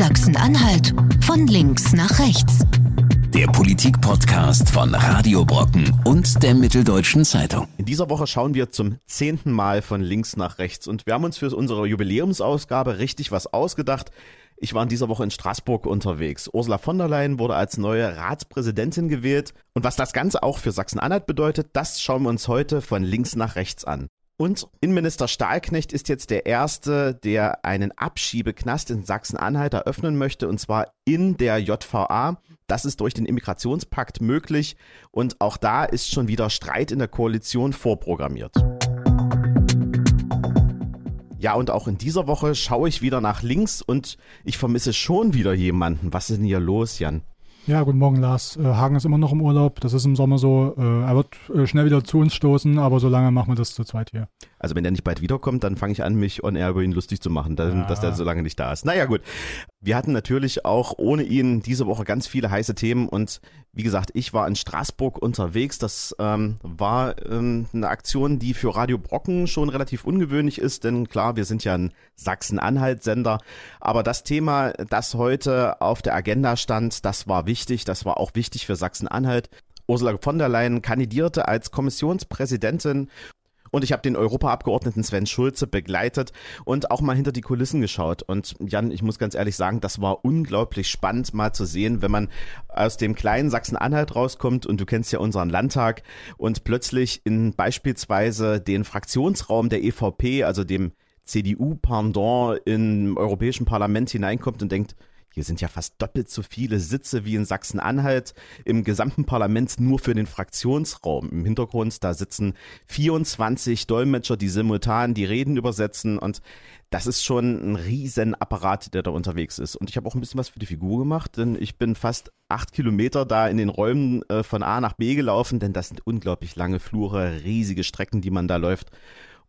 Sachsen-Anhalt von links nach rechts. Der Politik-Podcast von Radio Brocken und der Mitteldeutschen Zeitung. In dieser Woche schauen wir zum zehnten Mal von links nach rechts und wir haben uns für unsere Jubiläumsausgabe richtig was ausgedacht. Ich war in dieser Woche in Straßburg unterwegs. Ursula von der Leyen wurde als neue Ratspräsidentin gewählt. Und was das Ganze auch für Sachsen-Anhalt bedeutet, das schauen wir uns heute von links nach rechts an. Und Innenminister Stahlknecht ist jetzt der Erste, der einen Abschiebeknast in Sachsen-Anhalt eröffnen möchte, und zwar in der JVA. Das ist durch den Immigrationspakt möglich und auch da ist schon wieder Streit in der Koalition vorprogrammiert. Ja, und auch in dieser Woche schaue ich wieder nach links und ich vermisse schon wieder jemanden. Was ist denn hier los, Jan? Ja, guten Morgen, Lars. Äh, Hagen ist immer noch im Urlaub. Das ist im Sommer so. Äh, er wird äh, schnell wieder zu uns stoßen, aber solange machen wir das zu zweit hier. Also wenn er nicht bald wiederkommt, dann fange ich an, mich on air über ihn lustig zu machen, dass, ja. dass der so lange nicht da ist. Naja, gut. Wir hatten natürlich auch ohne ihn diese Woche ganz viele heiße Themen und wie gesagt, ich war in Straßburg unterwegs. Das ähm, war ähm, eine Aktion, die für Radio Brocken schon relativ ungewöhnlich ist, denn klar, wir sind ja ein Sachsen-Anhalt-Sender. Aber das Thema, das heute auf der Agenda stand, das war wichtig. Das war auch wichtig für Sachsen-Anhalt. Ursula von der Leyen kandidierte als Kommissionspräsidentin und ich habe den Europaabgeordneten Sven Schulze begleitet und auch mal hinter die Kulissen geschaut. Und Jan, ich muss ganz ehrlich sagen, das war unglaublich spannend mal zu sehen, wenn man aus dem kleinen Sachsen-Anhalt rauskommt und du kennst ja unseren Landtag und plötzlich in beispielsweise den Fraktionsraum der EVP, also dem CDU-Pendant im Europäischen Parlament hineinkommt und denkt, hier sind ja fast doppelt so viele Sitze wie in Sachsen-Anhalt im gesamten Parlament nur für den Fraktionsraum. Im Hintergrund, da sitzen 24 Dolmetscher, die simultan die Reden übersetzen und das ist schon ein Riesenapparat, der da unterwegs ist. Und ich habe auch ein bisschen was für die Figur gemacht, denn ich bin fast acht Kilometer da in den Räumen äh, von A nach B gelaufen, denn das sind unglaublich lange Flure, riesige Strecken, die man da läuft.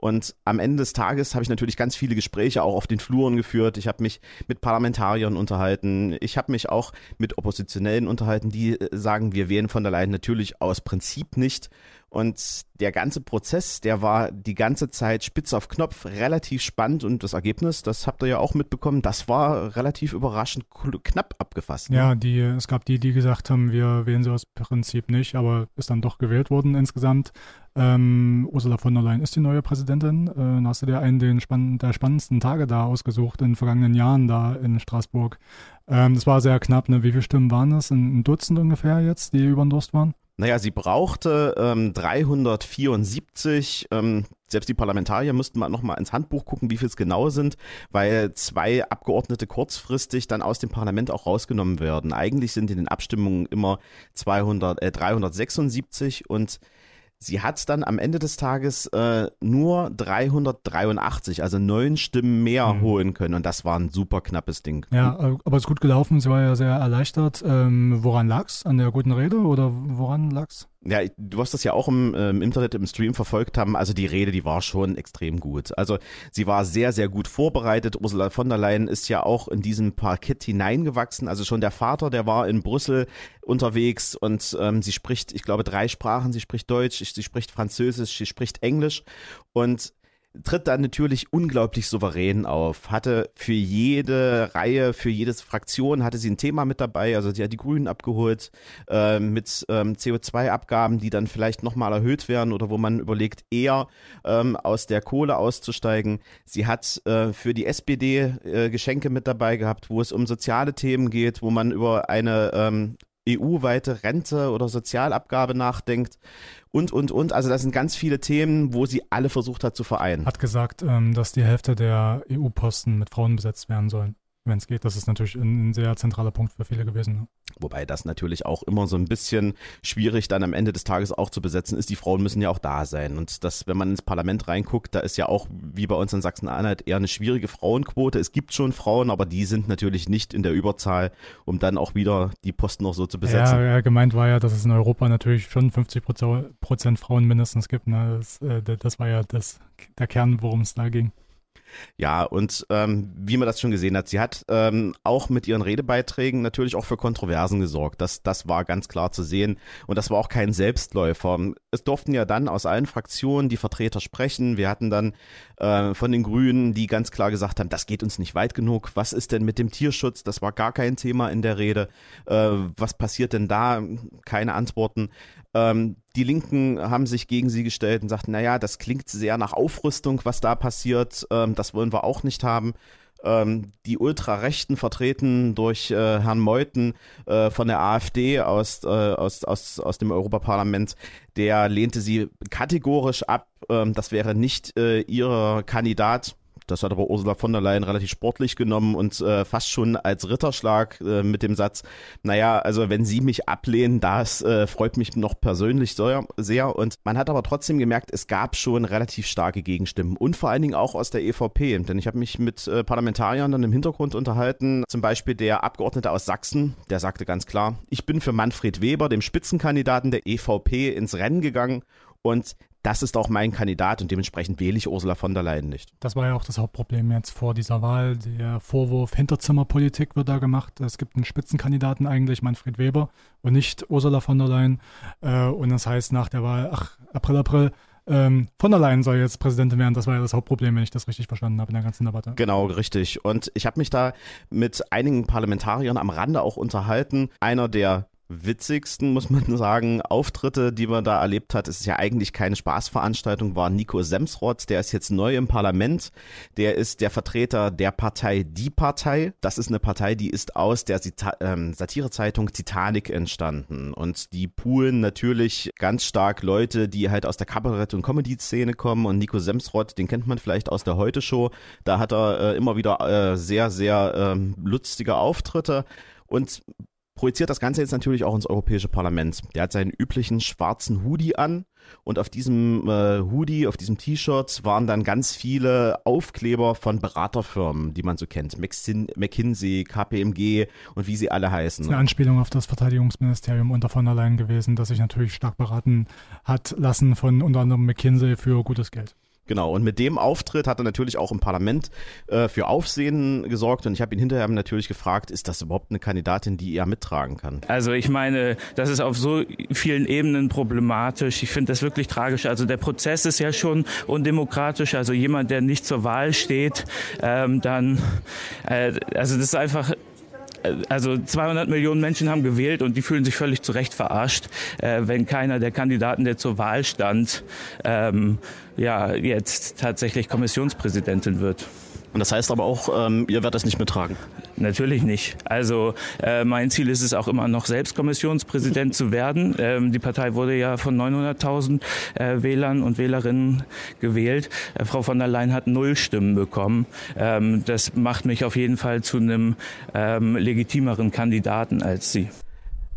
Und am Ende des Tages habe ich natürlich ganz viele Gespräche auch auf den Fluren geführt. Ich habe mich mit Parlamentariern unterhalten. Ich habe mich auch mit Oppositionellen unterhalten, die äh, sagen, wir wählen von der Leyen natürlich aus Prinzip nicht. Und der ganze Prozess, der war die ganze Zeit spitz auf Knopf, relativ spannend und das Ergebnis, das habt ihr ja auch mitbekommen, das war relativ überraschend knapp abgefasst. Ne? Ja, die, es gab die, die gesagt haben, wir wählen sie aus Prinzip nicht, aber ist dann doch gewählt worden insgesamt. Ähm, Ursula von der Leyen ist die neue Präsidentin. Äh, hast du dir einen den spann der spannendsten Tage da ausgesucht in den vergangenen Jahren da in Straßburg. Ähm, das war sehr knapp, ne? Wie viele Stimmen waren das? Ein Dutzend ungefähr jetzt, die über den Durst waren? Naja, sie brauchte ähm, 374. Ähm, selbst die Parlamentarier müssten mal nochmal ins Handbuch gucken, wie viel es genau sind, weil zwei Abgeordnete kurzfristig dann aus dem Parlament auch rausgenommen werden. Eigentlich sind in den Abstimmungen immer 200, äh, 376 und Sie hat dann am Ende des Tages äh, nur 383, also neun Stimmen mehr mhm. holen können. Und das war ein super knappes Ding. Ja, aber es ist gut gelaufen. Sie war ja sehr erleichtert. Ähm, woran lag's? An der guten Rede oder woran lag's? Ja, du hast das ja auch im, äh, im Internet, im Stream verfolgt haben. Also die Rede, die war schon extrem gut. Also sie war sehr, sehr gut vorbereitet. Ursula von der Leyen ist ja auch in diesen Parkett hineingewachsen. Also schon der Vater, der war in Brüssel unterwegs und ähm, sie spricht, ich glaube, drei Sprachen. Sie spricht Deutsch, sie spricht Französisch, sie spricht Englisch und tritt dann natürlich unglaublich souverän auf, hatte für jede Reihe, für jedes Fraktion hatte sie ein Thema mit dabei, also sie hat die Grünen abgeholt äh, mit ähm, CO2-Abgaben, die dann vielleicht nochmal erhöht werden oder wo man überlegt, eher ähm, aus der Kohle auszusteigen. Sie hat äh, für die SPD äh, Geschenke mit dabei gehabt, wo es um soziale Themen geht, wo man über eine ähm, EU-weite Rente oder Sozialabgabe nachdenkt und, und, und. Also das sind ganz viele Themen, wo sie alle versucht hat zu vereinen. Hat gesagt, ähm, dass die Hälfte der EU-Posten mit Frauen besetzt werden sollen wenn es geht. Das ist natürlich ein sehr zentraler Punkt für viele gewesen. Ne? Wobei das natürlich auch immer so ein bisschen schwierig dann am Ende des Tages auch zu besetzen ist. Die Frauen müssen ja auch da sein. Und das, wenn man ins Parlament reinguckt, da ist ja auch, wie bei uns in Sachsen-Anhalt, eher eine schwierige Frauenquote. Es gibt schon Frauen, aber die sind natürlich nicht in der Überzahl, um dann auch wieder die Posten noch so zu besetzen. Ja, gemeint war ja, dass es in Europa natürlich schon 50 Prozent Frauen mindestens gibt. Ne? Das, äh, das war ja das, der Kern, worum es da ging. Ja, und ähm, wie man das schon gesehen hat, sie hat ähm, auch mit ihren Redebeiträgen natürlich auch für Kontroversen gesorgt. Das, das war ganz klar zu sehen. Und das war auch kein Selbstläufer. Es durften ja dann aus allen Fraktionen die Vertreter sprechen. Wir hatten dann äh, von den Grünen, die ganz klar gesagt haben, das geht uns nicht weit genug. Was ist denn mit dem Tierschutz? Das war gar kein Thema in der Rede. Äh, was passiert denn da? Keine Antworten. Ähm, die Linken haben sich gegen sie gestellt und sagten, naja, das klingt sehr nach Aufrüstung, was da passiert. Ähm, das wollen wir auch nicht haben. Ähm, die Ultrarechten vertreten durch äh, Herrn Meuthen äh, von der AfD aus, äh, aus, aus, aus dem Europaparlament, der lehnte sie kategorisch ab. Ähm, das wäre nicht äh, ihr Kandidat das hat aber Ursula von der Leyen relativ sportlich genommen und äh, fast schon als Ritterschlag äh, mit dem Satz, naja, also wenn Sie mich ablehnen, das äh, freut mich noch persönlich sehr. Und man hat aber trotzdem gemerkt, es gab schon relativ starke Gegenstimmen und vor allen Dingen auch aus der EVP. Denn ich habe mich mit äh, Parlamentariern dann im Hintergrund unterhalten, zum Beispiel der Abgeordnete aus Sachsen, der sagte ganz klar, ich bin für Manfred Weber, dem Spitzenkandidaten der EVP, ins Rennen gegangen und das ist auch mein Kandidat und dementsprechend wähle ich Ursula von der Leyen nicht. Das war ja auch das Hauptproblem jetzt vor dieser Wahl. Der Vorwurf Hinterzimmerpolitik wird da gemacht. Es gibt einen Spitzenkandidaten eigentlich, Manfred Weber, und nicht Ursula von der Leyen. Äh, und das heißt nach der Wahl, ach, April, April, ähm, von der Leyen soll jetzt Präsidentin werden. Das war ja das Hauptproblem, wenn ich das richtig verstanden habe in der ganzen Debatte. Genau, richtig. Und ich habe mich da mit einigen Parlamentariern am Rande auch unterhalten. Einer der witzigsten, muss man sagen, Auftritte, die man da erlebt hat. Es ist ja eigentlich keine Spaßveranstaltung, war Nico Semsrott. Der ist jetzt neu im Parlament. Der ist der Vertreter der Partei Die Partei. Das ist eine Partei, die ist aus der ähm, Satirezeitung Titanic entstanden. Und die poolen natürlich ganz stark Leute, die halt aus der Kabarett- und Comedy-Szene kommen. Und Nico Semsrott, den kennt man vielleicht aus der Heute-Show. Da hat er äh, immer wieder äh, sehr, sehr ähm, lustige Auftritte. Und projiziert das Ganze jetzt natürlich auch ins Europäische Parlament. Der hat seinen üblichen schwarzen Hoodie an und auf diesem äh, Hoodie, auf diesem T-Shirt waren dann ganz viele Aufkleber von Beraterfirmen, die man so kennt. McKinsey, KPMG und wie sie alle heißen. Das ist eine Anspielung auf das Verteidigungsministerium unter von der Leyen gewesen, das sich natürlich stark beraten hat lassen von unter anderem McKinsey für gutes Geld. Genau, und mit dem Auftritt hat er natürlich auch im Parlament äh, für Aufsehen gesorgt und ich habe ihn hinterher natürlich gefragt, ist das überhaupt eine Kandidatin, die er mittragen kann? Also ich meine, das ist auf so vielen Ebenen problematisch. Ich finde das wirklich tragisch. Also der Prozess ist ja schon undemokratisch. Also jemand, der nicht zur Wahl steht, ähm, dann, äh, also das ist einfach also 200 Millionen Menschen haben gewählt und die fühlen sich völlig zu Recht verarscht, äh, wenn keiner der Kandidaten, der zur Wahl stand, ähm, ja, jetzt tatsächlich Kommissionspräsidentin wird. Und das heißt aber auch, ähm, ihr werdet das nicht mittragen? Natürlich nicht. Also äh, mein Ziel ist es auch immer noch selbst Kommissionspräsident zu werden. Ähm, die Partei wurde ja von 900.000 äh, Wählern und Wählerinnen gewählt. Äh, Frau von der Leyen hat null Stimmen bekommen. Ähm, das macht mich auf jeden Fall zu einem ähm, legitimeren Kandidaten als sie.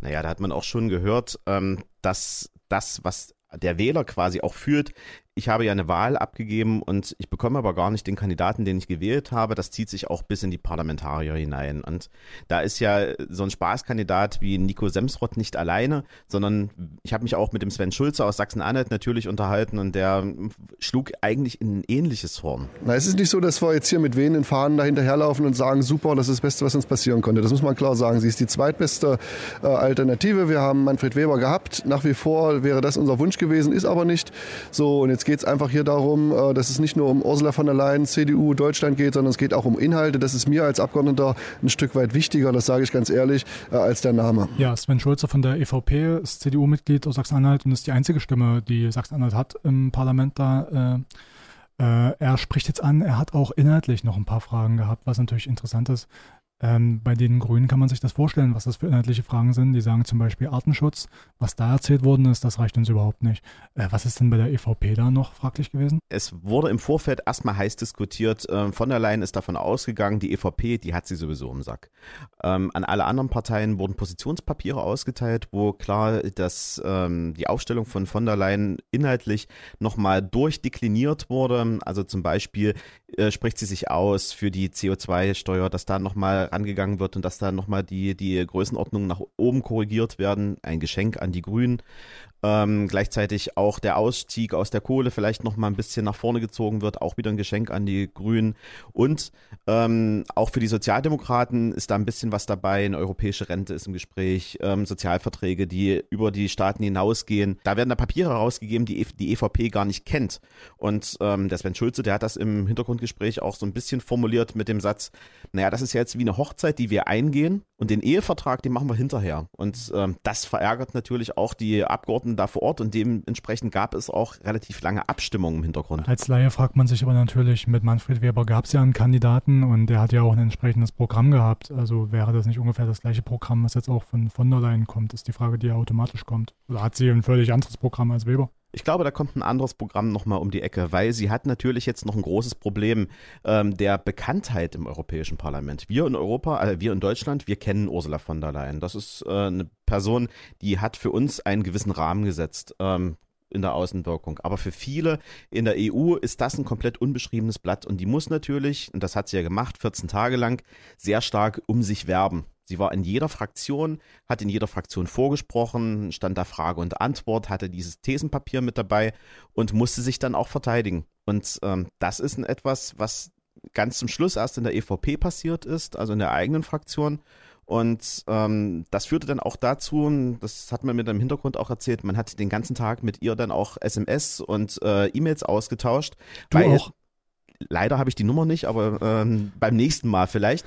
Naja, da hat man auch schon gehört, ähm, dass das, was der Wähler quasi auch führt, ich habe ja eine Wahl abgegeben und ich bekomme aber gar nicht den Kandidaten, den ich gewählt habe. Das zieht sich auch bis in die Parlamentarier hinein. Und da ist ja so ein Spaßkandidat wie Nico Semsrott nicht alleine, sondern ich habe mich auch mit dem Sven Schulze aus Sachsen-Anhalt natürlich unterhalten und der schlug eigentlich in ein ähnliches Horn. Na, es ist nicht so, dass wir jetzt hier mit wehenden Fahnen dahinterherlaufen und sagen, super, das ist das Beste, was uns passieren konnte. Das muss man klar sagen. Sie ist die zweitbeste äh, Alternative. Wir haben Manfred Weber gehabt. Nach wie vor wäre das unser Wunsch gewesen, ist aber nicht so. Und jetzt Jetzt geht es einfach hier darum, äh, dass es nicht nur um Ursula von der Leyen, CDU, Deutschland geht, sondern es geht auch um Inhalte. Das ist mir als Abgeordneter ein Stück weit wichtiger, das sage ich ganz ehrlich, äh, als der Name. Ja, Sven Schulze von der EVP ist CDU-Mitglied aus Sachsen-Anhalt und ist die einzige Stimme, die Sachsen-Anhalt hat im Parlament da. Äh, er spricht jetzt an, er hat auch inhaltlich noch ein paar Fragen gehabt, was natürlich interessant ist. Ähm, bei den Grünen kann man sich das vorstellen, was das für inhaltliche Fragen sind. Die sagen zum Beispiel Artenschutz. Was da erzählt worden ist, das reicht uns überhaupt nicht. Äh, was ist denn bei der EVP da noch fraglich gewesen? Es wurde im Vorfeld erstmal heiß diskutiert. Ähm, von der Leyen ist davon ausgegangen, die EVP, die hat sie sowieso im Sack. Ähm, an alle anderen Parteien wurden Positionspapiere ausgeteilt, wo klar dass ähm, die Aufstellung von von der Leyen inhaltlich nochmal durchdekliniert wurde. Also zum Beispiel äh, spricht sie sich aus für die CO2-Steuer, dass da nochmal angegangen wird und dass da nochmal die, die Größenordnungen nach oben korrigiert werden. Ein Geschenk an die Grünen. Ähm, gleichzeitig auch der Ausstieg aus der Kohle vielleicht noch mal ein bisschen nach vorne gezogen wird, auch wieder ein Geschenk an die Grünen. Und ähm, auch für die Sozialdemokraten ist da ein bisschen was dabei. Eine europäische Rente ist im Gespräch, ähm, Sozialverträge, die über die Staaten hinausgehen. Da werden da Papiere herausgegeben, die die EVP gar nicht kennt. Und ähm, der Sven Schulze, der hat das im Hintergrundgespräch auch so ein bisschen formuliert mit dem Satz, naja, das ist jetzt wie eine Hochzeit, die wir eingehen und den Ehevertrag, den machen wir hinterher. Und ähm, das verärgert natürlich auch die Abgeordneten da vor Ort und dementsprechend gab es auch relativ lange Abstimmungen im Hintergrund. Als Laie fragt man sich aber natürlich, mit Manfred Weber gab es ja einen Kandidaten und der hat ja auch ein entsprechendes Programm gehabt. Also wäre das nicht ungefähr das gleiche Programm, was jetzt auch von von der Leyen kommt, ist die Frage, die ja automatisch kommt. Oder hat sie ein völlig anderes Programm als Weber? Ich glaube, da kommt ein anderes Programm nochmal um die Ecke, weil sie hat natürlich jetzt noch ein großes Problem ähm, der Bekanntheit im Europäischen Parlament. Wir in Europa, äh, wir in Deutschland, wir kennen Ursula von der Leyen. Das ist äh, eine Person, die hat für uns einen gewissen Rahmen gesetzt. Ähm, in der Außenwirkung. Aber für viele in der EU ist das ein komplett unbeschriebenes Blatt und die muss natürlich, und das hat sie ja gemacht, 14 Tage lang, sehr stark um sich werben. Sie war in jeder Fraktion, hat in jeder Fraktion vorgesprochen, stand da Frage und Antwort, hatte dieses Thesenpapier mit dabei und musste sich dann auch verteidigen. Und ähm, das ist ein etwas, was ganz zum Schluss erst in der EVP passiert ist, also in der eigenen Fraktion. Und ähm, das führte dann auch dazu, das hat man mir dann im Hintergrund auch erzählt, man hat den ganzen Tag mit ihr dann auch SMS und äh, E-Mails ausgetauscht. Du weil, auch? Leider habe ich die Nummer nicht, aber ähm, beim nächsten Mal vielleicht.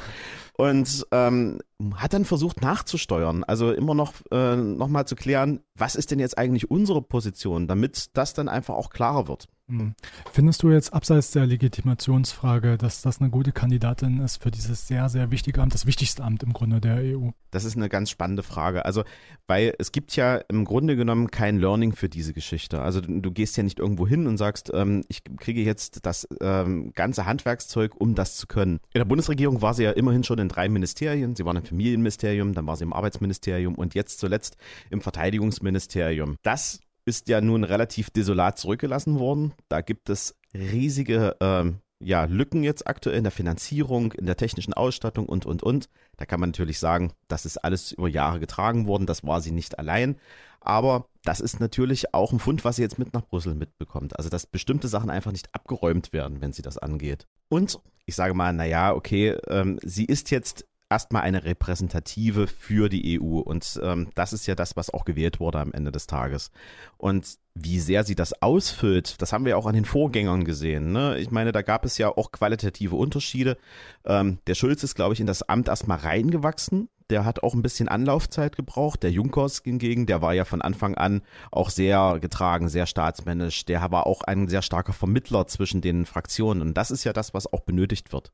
Und ähm, hat dann versucht nachzusteuern, also immer noch, äh, noch mal zu klären, was ist denn jetzt eigentlich unsere Position, damit das dann einfach auch klarer wird. Hm. Findest du jetzt abseits der Legitimationsfrage, dass das eine gute Kandidatin ist für dieses sehr, sehr wichtige Amt, das wichtigste Amt im Grunde der EU? Das ist eine ganz spannende Frage. Also, weil es gibt ja im Grunde genommen kein Learning für diese Geschichte. Also du, du gehst ja nicht irgendwo hin und sagst, ähm, ich kriege jetzt das ähm, ganze Handwerkszeug, um das zu können. In der Bundesregierung war sie ja immerhin schon in drei Ministerien. Sie war im Familienministerium, dann war sie im Arbeitsministerium und jetzt zuletzt im Verteidigungsministerium. Das ist ja nun relativ desolat zurückgelassen worden. Da gibt es riesige ähm, ja, Lücken jetzt aktuell in der Finanzierung, in der technischen Ausstattung und, und, und. Da kann man natürlich sagen, das ist alles über Jahre getragen worden, das war sie nicht allein. Aber das ist natürlich auch ein Fund, was sie jetzt mit nach Brüssel mitbekommt. Also, dass bestimmte Sachen einfach nicht abgeräumt werden, wenn sie das angeht. Und ich sage mal, naja, okay, ähm, sie ist jetzt erstmal eine Repräsentative für die EU. Und ähm, das ist ja das, was auch gewählt wurde am Ende des Tages. Und wie sehr sie das ausfüllt, das haben wir auch an den Vorgängern gesehen. Ne? Ich meine, da gab es ja auch qualitative Unterschiede. Ähm, der Schulz ist, glaube ich, in das Amt erstmal reingewachsen. Der hat auch ein bisschen Anlaufzeit gebraucht. Der Junkers hingegen, der war ja von Anfang an auch sehr getragen, sehr staatsmännisch. Der war auch ein sehr starker Vermittler zwischen den Fraktionen. Und das ist ja das, was auch benötigt wird.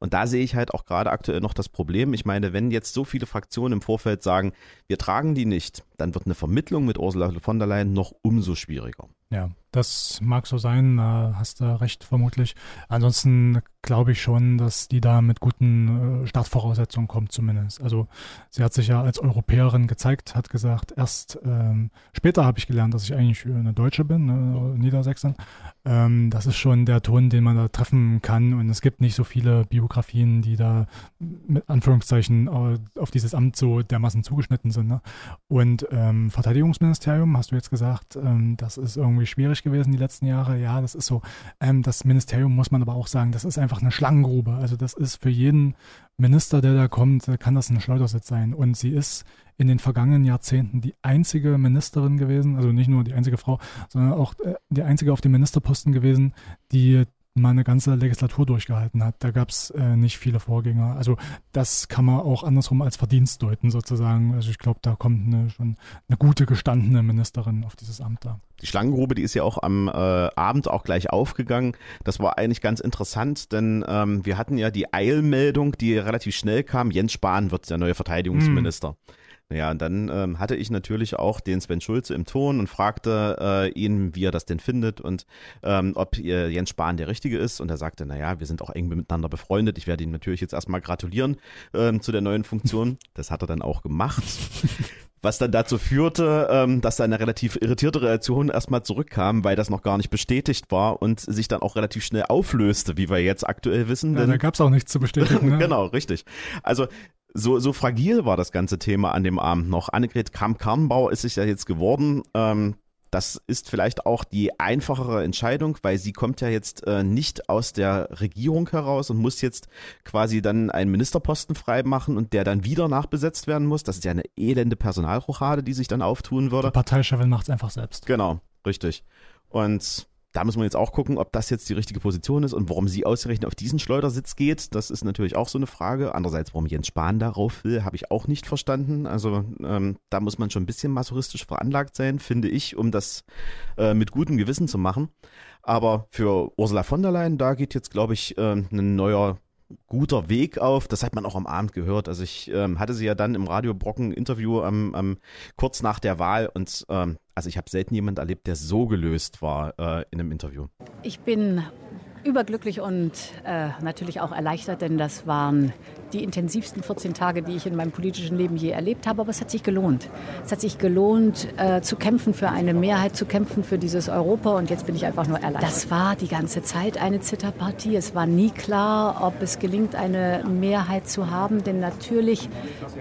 Und da sehe ich halt auch gerade aktuell noch das Problem. Ich meine, wenn jetzt so viele Fraktionen im Vorfeld sagen, wir tragen die nicht, dann wird eine Vermittlung mit Ursula von der Leyen noch umso schwieriger. Ja, das mag so sein, hast du recht vermutlich. Ansonsten glaube ich schon, dass die da mit guten äh, Startvoraussetzungen kommt zumindest. Also sie hat sich ja als Europäerin gezeigt, hat gesagt, erst ähm, später habe ich gelernt, dass ich eigentlich eine Deutsche bin, ne, Niedersächsin. Ähm, das ist schon der Ton, den man da treffen kann und es gibt nicht so viele Biografien, die da mit Anführungszeichen auf dieses Amt so dermaßen zugeschnitten sind. Ne? Und ähm, Verteidigungsministerium, hast du jetzt gesagt, ähm, das ist irgendwie schwierig gewesen die letzten Jahre. Ja, das ist so. Ähm, das Ministerium muss man aber auch sagen, das ist einfach eine Schlangengrube. Also das ist für jeden Minister, der da kommt, kann das ein Schleudersitz sein. Und sie ist in den vergangenen Jahrzehnten die einzige Ministerin gewesen, also nicht nur die einzige Frau, sondern auch äh, die einzige auf dem Ministerposten gewesen, die mal eine ganze Legislatur durchgehalten hat. Da gab es äh, nicht viele Vorgänger. Also das kann man auch andersrum als Verdienst deuten sozusagen. Also ich glaube, da kommt eine, schon eine gute gestandene Ministerin auf dieses Amt da. Die Schlangengrube, die ist ja auch am äh, Abend auch gleich aufgegangen. Das war eigentlich ganz interessant, denn ähm, wir hatten ja die Eilmeldung, die relativ schnell kam. Jens Spahn wird der neue Verteidigungsminister. Hm. Ja, und dann ähm, hatte ich natürlich auch den Sven Schulze im Ton und fragte äh, ihn, wie er das denn findet und ähm, ob äh, Jens Spahn der Richtige ist. Und er sagte, naja, wir sind auch eng miteinander befreundet. Ich werde ihm natürlich jetzt erstmal gratulieren ähm, zu der neuen Funktion. Das hat er dann auch gemacht. was dann dazu führte, ähm, dass da eine relativ irritierte Reaktion erstmal zurückkam, weil das noch gar nicht bestätigt war und sich dann auch relativ schnell auflöste, wie wir jetzt aktuell wissen. Ja, da gab es auch nichts zu bestätigen. Ne? genau, richtig. Also so, so fragil war das ganze Thema an dem Abend noch. Annegret Kramp-Karrenbauer ist sich ja jetzt geworden. Ähm, das ist vielleicht auch die einfachere Entscheidung, weil sie kommt ja jetzt äh, nicht aus der Regierung heraus und muss jetzt quasi dann einen Ministerposten freimachen und der dann wieder nachbesetzt werden muss. Das ist ja eine elende Personalrochade, die sich dann auftun würde. Die Parteichefin macht es einfach selbst. Genau, richtig. Und da muss man jetzt auch gucken, ob das jetzt die richtige Position ist und warum sie ausgerechnet auf diesen Schleudersitz geht. Das ist natürlich auch so eine Frage. Andererseits, warum Jens Spahn darauf will, habe ich auch nicht verstanden. Also ähm, da muss man schon ein bisschen masochistisch veranlagt sein, finde ich, um das äh, mit gutem Gewissen zu machen. Aber für Ursula von der Leyen, da geht jetzt, glaube ich, äh, ein neuer guter Weg auf. Das hat man auch am Abend gehört. Also ich ähm, hatte sie ja dann im Radio Brocken Interview am, am kurz nach der Wahl und ähm, also ich habe selten jemand erlebt, der so gelöst war äh, in einem Interview. Ich bin überglücklich und äh, natürlich auch erleichtert, denn das waren die intensivsten 14 Tage, die ich in meinem politischen Leben je erlebt habe. Aber es hat sich gelohnt. Es hat sich gelohnt, äh, zu kämpfen für eine Mehrheit, zu kämpfen für dieses Europa. Und jetzt bin ich einfach nur erleichtert. Das war die ganze Zeit eine Zitterpartie. Es war nie klar, ob es gelingt, eine Mehrheit zu haben. Denn natürlich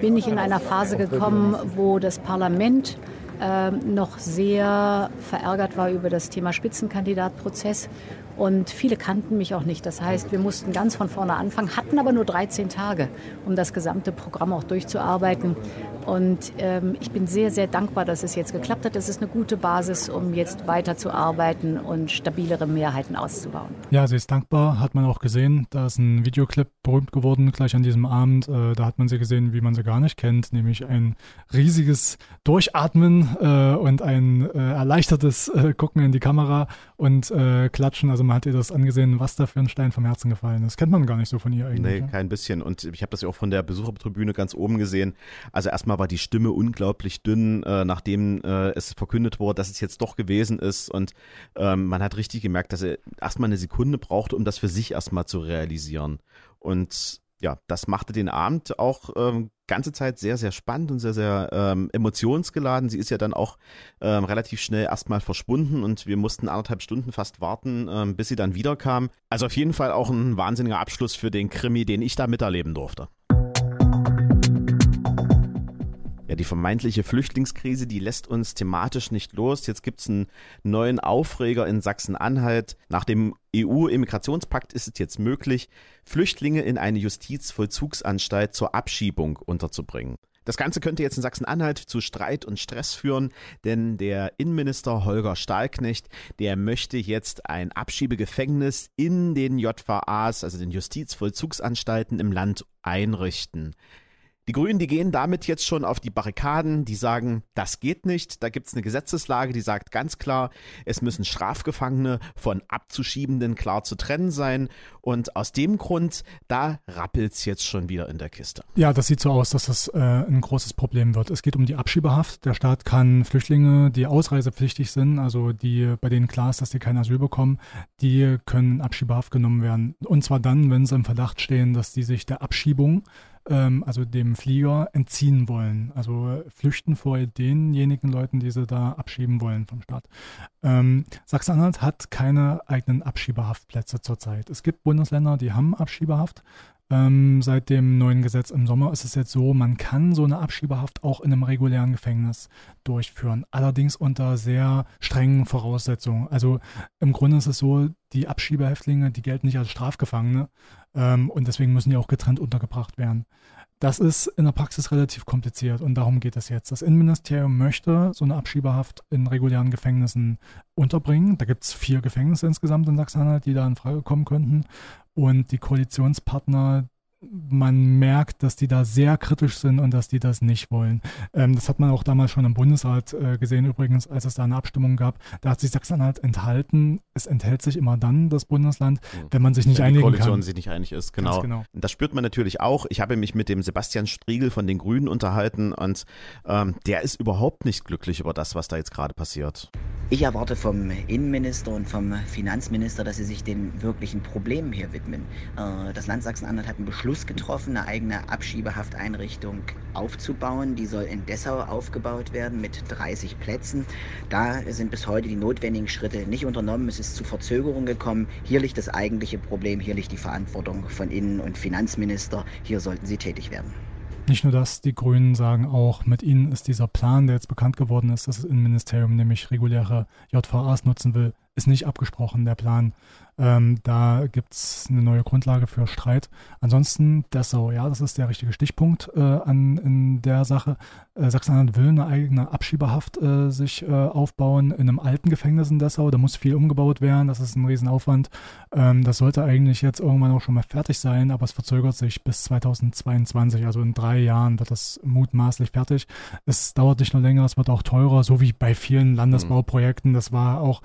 bin ich in einer Phase gekommen, wo das Parlament äh, noch sehr verärgert war über das Thema Spitzenkandidatprozess und viele kannten mich auch nicht. Das heißt, wir mussten ganz von vorne anfangen, hatten aber nur 13 Tage, um das gesamte Programm auch durchzuarbeiten. Und ähm, ich bin sehr, sehr dankbar, dass es jetzt geklappt hat. Das ist eine gute Basis, um jetzt weiterzuarbeiten und stabilere Mehrheiten auszubauen. Ja, sie ist dankbar, hat man auch gesehen. Da ist ein Videoclip berühmt geworden, gleich an diesem Abend. Äh, da hat man sie gesehen, wie man sie gar nicht kennt, nämlich ein riesiges Durchatmen äh, und ein äh, erleichtertes äh, Gucken in die Kamera und äh, Klatschen. Also man hat ihr das angesehen, was da für ein Stein vom Herzen gefallen ist. Kennt man gar nicht so von ihr eigentlich. Nee, kein bisschen. Und ich habe das ja auch von der Besuchertribüne ganz oben gesehen. Also erstmal war die Stimme unglaublich dünn, äh, nachdem äh, es verkündet wurde, dass es jetzt doch gewesen ist. Und ähm, man hat richtig gemerkt, dass er erstmal eine Sekunde brauchte, um das für sich erstmal zu realisieren. Und ja, das machte den Abend auch ähm, ganze Zeit sehr, sehr spannend und sehr, sehr ähm, emotionsgeladen. Sie ist ja dann auch ähm, relativ schnell erstmal verschwunden und wir mussten anderthalb Stunden fast warten, ähm, bis sie dann wiederkam. Also auf jeden Fall auch ein wahnsinniger Abschluss für den Krimi, den ich da miterleben durfte. Ja, die vermeintliche Flüchtlingskrise, die lässt uns thematisch nicht los. Jetzt gibt es einen neuen Aufreger in Sachsen-Anhalt. Nach dem EU-Immigrationspakt ist es jetzt möglich, Flüchtlinge in eine Justizvollzugsanstalt zur Abschiebung unterzubringen. Das Ganze könnte jetzt in Sachsen-Anhalt zu Streit und Stress führen, denn der Innenminister Holger Stahlknecht, der möchte jetzt ein Abschiebegefängnis in den JVAs, also den Justizvollzugsanstalten im Land einrichten. Die Grünen, die gehen damit jetzt schon auf die Barrikaden, die sagen, das geht nicht. Da gibt es eine Gesetzeslage, die sagt ganz klar, es müssen Strafgefangene von Abzuschiebenden klar zu trennen sein. Und aus dem Grund, da rappelt es jetzt schon wieder in der Kiste. Ja, das sieht so aus, dass das äh, ein großes Problem wird. Es geht um die Abschiebehaft. Der Staat kann Flüchtlinge, die ausreisepflichtig sind, also die, bei denen klar ist, dass sie kein Asyl bekommen, die können Abschiebehaft genommen werden. Und zwar dann, wenn sie im Verdacht stehen, dass die sich der Abschiebung ähm, also dem Flieger entziehen wollen. Also flüchten vor denjenigen Leuten, die sie da abschieben wollen vom Staat. Ähm, Sachsen-Anhalt hat keine eigenen Abschiebehaftplätze zurzeit. Es gibt Bundesländer, die haben Abschiebehaft. Ähm, seit dem neuen Gesetz im Sommer ist es jetzt so, man kann so eine Abschiebehaft auch in einem regulären Gefängnis durchführen. Allerdings unter sehr strengen Voraussetzungen. Also im Grunde ist es so, die Abschiebehäftlinge, die gelten nicht als Strafgefangene ähm, und deswegen müssen die auch getrennt untergebracht werden. Das ist in der Praxis relativ kompliziert und darum geht es jetzt. Das Innenministerium möchte so eine Abschiebehaft in regulären Gefängnissen unterbringen. Da gibt es vier Gefängnisse insgesamt in Sachsen-Anhalt, die da in Frage kommen könnten. Und die Koalitionspartner, man merkt, dass die da sehr kritisch sind und dass die das nicht wollen. Ähm, das hat man auch damals schon im Bundesrat äh, gesehen, übrigens, als es da eine Abstimmung gab. Da hat sich Sachsen-Anhalt enthalten. Es enthält sich immer dann, das Bundesland, mhm. wenn man sich nicht wenn einigen die Koalition kann. sich nicht einig ist, genau. genau. Das spürt man natürlich auch. Ich habe mich mit dem Sebastian Striegel von den Grünen unterhalten und ähm, der ist überhaupt nicht glücklich über das, was da jetzt gerade passiert. Ich erwarte vom Innenminister und vom Finanzminister, dass sie sich den wirklichen Problemen hier widmen. Äh, das Land Sachsen-Anhalt hat einen Beschluss getroffen, eine eigene Abschiebehafteinrichtung aufzubauen. Die soll in Dessau aufgebaut werden mit 30 Plätzen. Da sind bis heute die notwendigen Schritte nicht unternommen. Es ist zu Verzögerungen gekommen. Hier liegt das eigentliche Problem, hier liegt die Verantwortung von Innen- und Finanzminister. Hier sollten sie tätig werden. Nicht nur das, die Grünen sagen auch, mit ihnen ist dieser Plan, der jetzt bekannt geworden ist, dass das Innenministerium nämlich reguläre JVAs nutzen will, ist nicht abgesprochen, der Plan. Ähm, da gibt es eine neue Grundlage für Streit. Ansonsten Dessau, ja, das ist der richtige Stichpunkt äh, an, in der Sache. Äh, Sachsen-Anhalt will eine eigene Abschiebehaft äh, sich äh, aufbauen in einem alten Gefängnis in Dessau. Da muss viel umgebaut werden, das ist ein Riesenaufwand. Ähm, das sollte eigentlich jetzt irgendwann auch schon mal fertig sein, aber es verzögert sich bis 2022, also in drei Jahren wird das mutmaßlich fertig. Es dauert nicht nur länger, es wird auch teurer, so wie bei vielen Landesbauprojekten. Das war auch,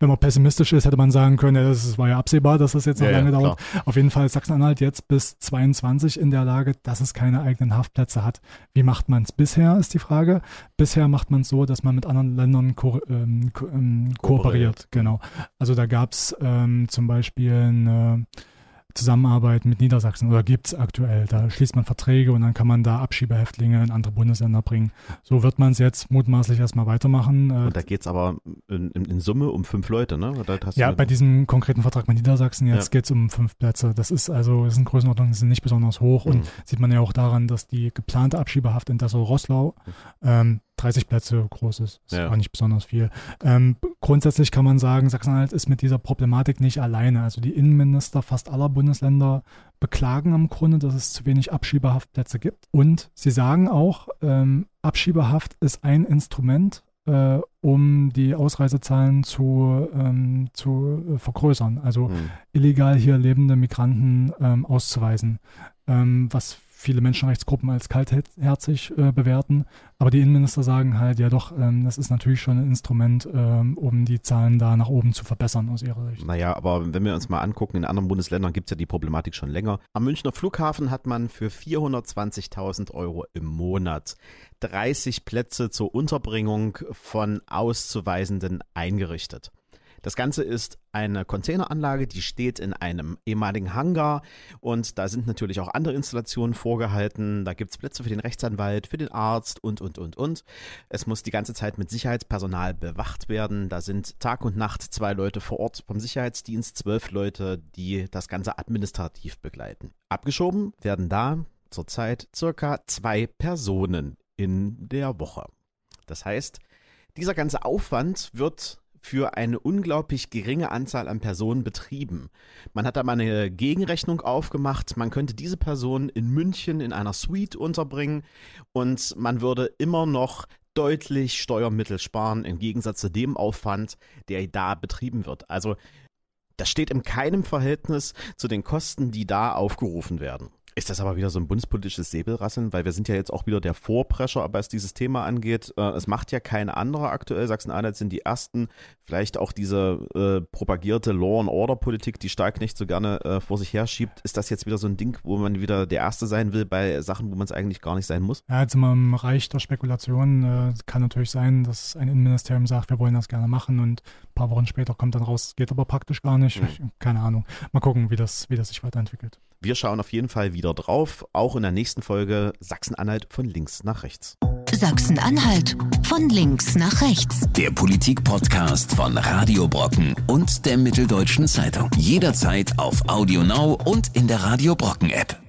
wenn man pessimistisch ist, hätte man sagen können, können, ja, das war ja absehbar, dass das jetzt noch ja, lange ja, dauert. Auf jeden Fall ist Sachsen-Anhalt jetzt bis 22 in der Lage, dass es keine eigenen Haftplätze hat. Wie macht man es bisher, ist die Frage. Bisher macht man es so, dass man mit anderen Ländern ko ähm, ko ähm, kooperiert. kooperiert. Genau. Also da gab es ähm, zum Beispiel eine Zusammenarbeit mit Niedersachsen oder gibt es aktuell. Da schließt man Verträge und dann kann man da Abschiebehäftlinge in andere Bundesländer bringen. So wird man es jetzt mutmaßlich erstmal weitermachen. Äh, und da geht es aber in, in, Summe um fünf Leute, ne? ja, bei diesem konkreten Vertrag mit Niedersachsen jetzt ja. geht es um fünf Plätze. Das ist also, das sind Größenordnungen, die sind nicht besonders hoch mhm. und sieht man ja auch daran, dass die geplante Abschiebehaft in Dessau-Rosslau mhm. ähm, 30 Plätze groß ist. Das ja. auch nicht besonders viel. Ähm, grundsätzlich kann man sagen, Sachsen-Anhalt ist mit dieser Problematik nicht alleine. Also die Innenminister fast aller Bundesländer beklagen im Grunde, dass es zu wenig Abschiebehaftplätze gibt. Und sie sagen auch, ähm, Abschiebehaft ist ein Instrument, äh, um die Ausreisezahlen zu, ähm, zu äh, vergrößern, also mhm. illegal hier lebende Migranten ähm, auszuweisen, ähm, was viele Menschenrechtsgruppen als kaltherzig äh, bewerten. Aber die Innenminister sagen halt, ja doch, ähm, das ist natürlich schon ein Instrument, ähm, um die Zahlen da nach oben zu verbessern aus ihrer Sicht. Naja, aber wenn wir uns mal angucken, in anderen Bundesländern gibt es ja die Problematik schon länger. Am Münchner Flughafen hat man für 420.000 Euro im Monat 30 Plätze zur Unterbringung von Auszuweisenden eingerichtet. Das Ganze ist eine Containeranlage, die steht in einem ehemaligen Hangar und da sind natürlich auch andere Installationen vorgehalten. Da gibt es Plätze für den Rechtsanwalt, für den Arzt und, und, und, und. Es muss die ganze Zeit mit Sicherheitspersonal bewacht werden. Da sind Tag und Nacht zwei Leute vor Ort vom Sicherheitsdienst, zwölf Leute, die das Ganze administrativ begleiten. Abgeschoben werden da zurzeit circa zwei Personen in der Woche. Das heißt, dieser ganze Aufwand wird für eine unglaublich geringe Anzahl an Personen betrieben. Man hat da mal eine Gegenrechnung aufgemacht, man könnte diese Person in München in einer Suite unterbringen und man würde immer noch deutlich Steuermittel sparen im Gegensatz zu dem Aufwand, der da betrieben wird. Also das steht in keinem Verhältnis zu den Kosten, die da aufgerufen werden. Ist das aber wieder so ein bundespolitisches Säbelrasseln, weil wir sind ja jetzt auch wieder der Vorprescher, was dieses Thema angeht. Äh, es macht ja kein anderer aktuell. Sachsen-Anhalt sind die ersten. Vielleicht auch diese äh, propagierte Law and Order Politik, die Stark nicht so gerne äh, vor sich herschiebt. Ist das jetzt wieder so ein Ding, wo man wieder der Erste sein will bei Sachen, wo man es eigentlich gar nicht sein muss? Ja, jetzt immer im Reich der Spekulation. Äh, kann natürlich sein, dass ein Innenministerium sagt, wir wollen das gerne machen und ein paar Wochen später kommt dann raus, geht aber praktisch gar nicht. Mhm. Keine Ahnung. Mal gucken, wie das, wie das sich weiterentwickelt. Wir schauen auf jeden Fall wieder drauf, auch in der nächsten Folge Sachsen-Anhalt von links nach rechts. Sachsen-Anhalt von links nach rechts. Der Politik-Podcast von Radio Brocken und der Mitteldeutschen Zeitung. Jederzeit auf Audio Now und in der Radio Brocken App.